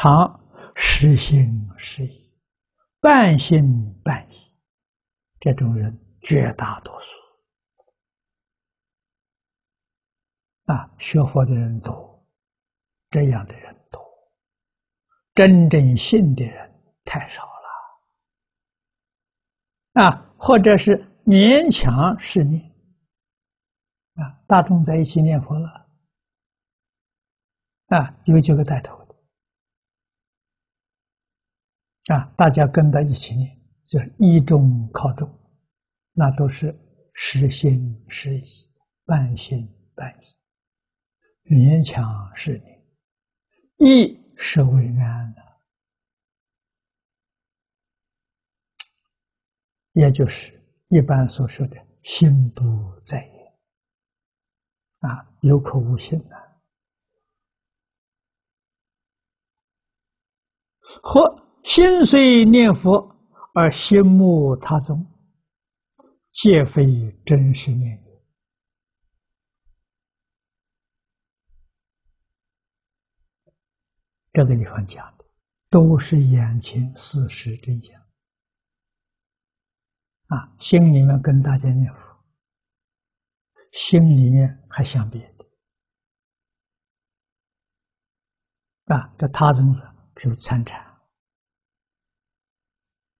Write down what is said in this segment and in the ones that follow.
他实心实意，半信半疑，这种人绝大多数。啊，学佛的人多，这样的人多，真正信的人太少了。啊，或者是勉强是念，啊，大众在一起念佛了，啊，有几个带头的，啊，大家跟到一起念，就是一中靠中，那都是实心实意，半心半意。勉强是你，意是为安的，也就是一般所说的“心不在焉”，啊，有口无心的，和心虽念佛而心慕他宗，皆非真实念。这个地方讲的都是眼前事实真相啊！心里面跟大家念佛，心里面还想别的啊！这他宗说，比如参禅、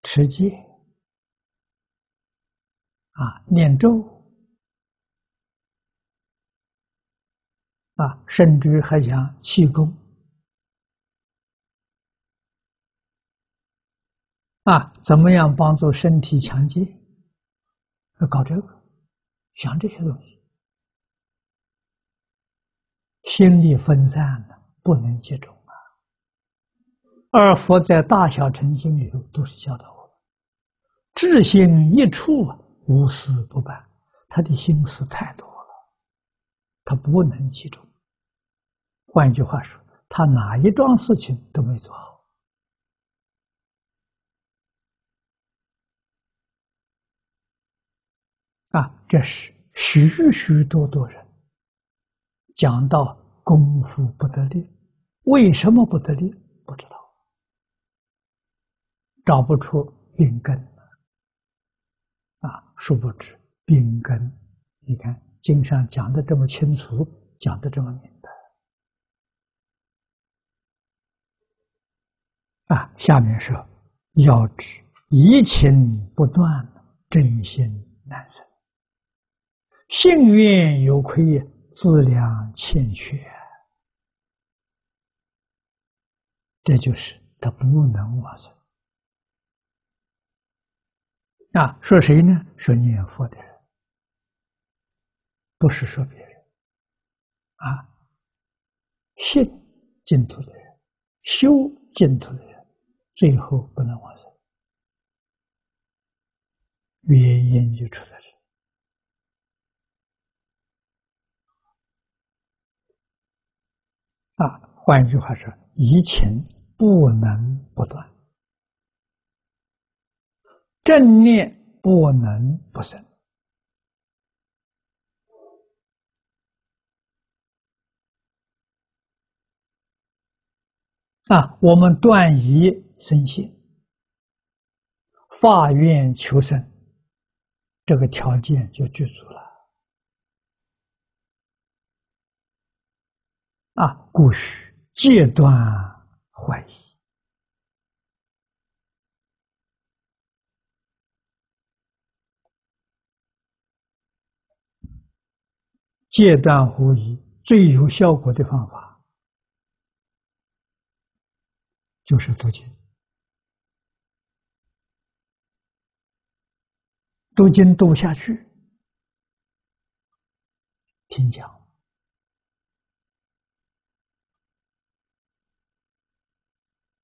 持戒啊、念咒啊，甚至还想气功。啊，怎么样帮助身体强健？要搞这个，想这些东西，心力分散了，不能集中二。佛在大小乘经里头都是教导我们：智心一处，无事不办。他的心思太多了，他不能集中。换句话说，他哪一桩事情都没做好。啊，这是许许多多人讲到功夫不得力，为什么不得力？不知道，找不出病根。啊，殊不知病根，你看经上讲的这么清楚，讲的这么明白。啊，下面说要知疑情不断，真心难生。幸运有亏，自量欠缺，这就是他不能往生。啊，说谁呢？说念佛的人，不是说别人。啊，信净土的人，修净土的人，最后不能往生，原因就出在这里。啊，换一句话说，疑情不能不断，正念不能不生。啊，我们断疑生信，发愿求生，这个条件就具足了。啊，故须戒断怀疑，戒断怀疑最有效果的方法就是读经，读经读不下去，听讲。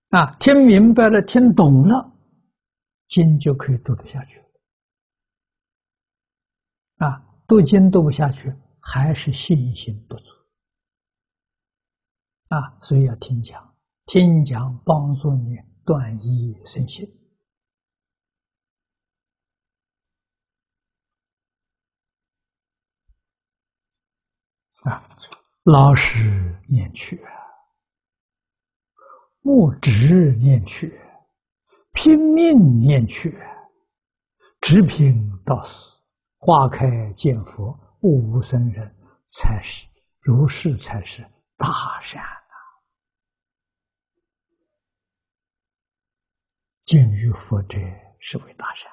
啊，听明白了，听懂了，经就可以读得下去。啊，读经读不下去，还是信心不足。啊，所以要听讲，听讲帮助你断疑生信。啊，老实念去。莫执念去，拼命念去，直拼到死，花开见佛，无生人，才是如是，才是大善啊！敬于佛者，是为大善。